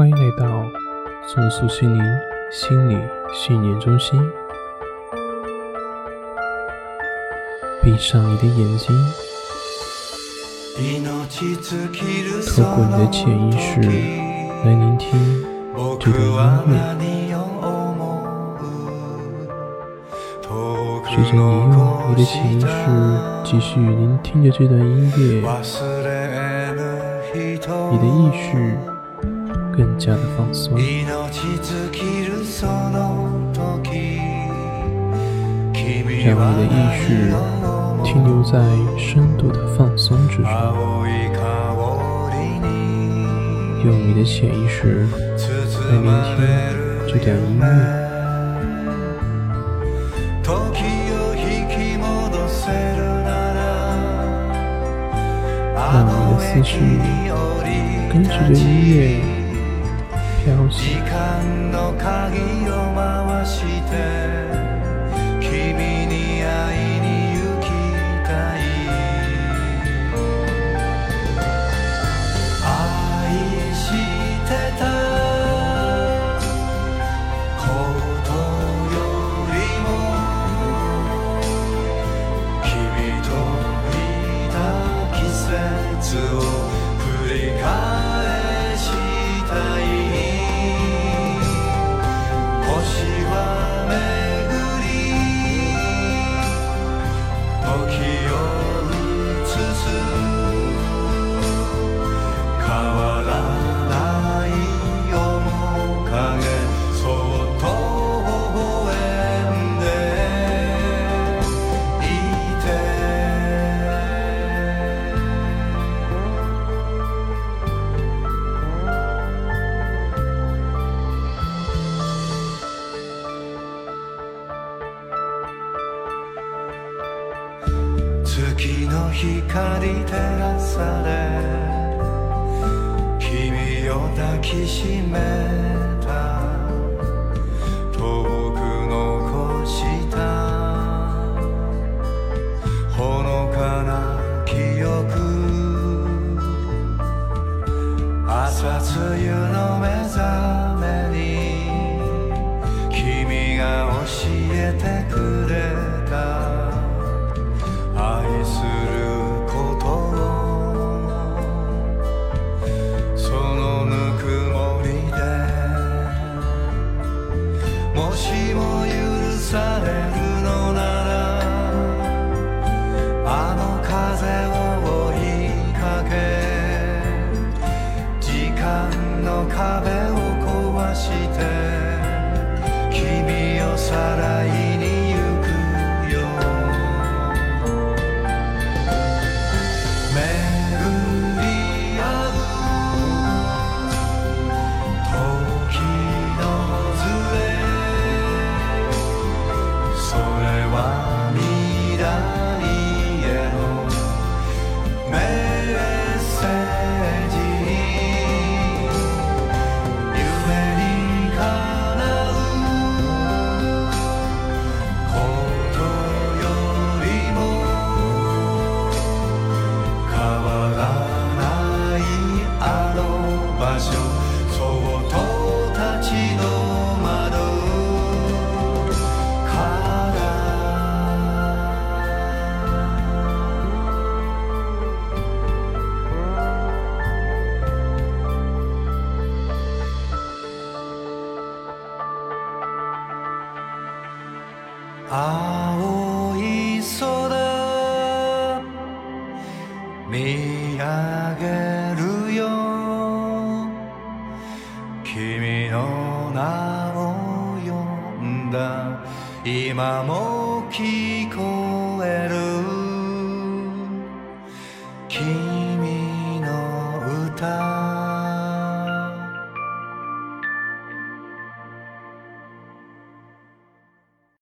欢迎来到松树心灵心理训练中心。闭上你的眼睛，透过你的潜意识来聆听这段音乐。随着你用你的潜意识继续聆听着这段音乐，你的意识更加的放松，让你的意识停留在深度的放松之中，用你的潜意识来聆听这段音乐。让你的思绪跟着这音乐時間の鍵を回して君に会いに行きたい。愛してた。ことよりも君といた季節を。月の光照らされ君を抱きしめた。遠く残した。ほのかな記憶。朝露の目覚めに君が教えてく青い空見上げるよ。君の名を呼んだ。今も聞こえる。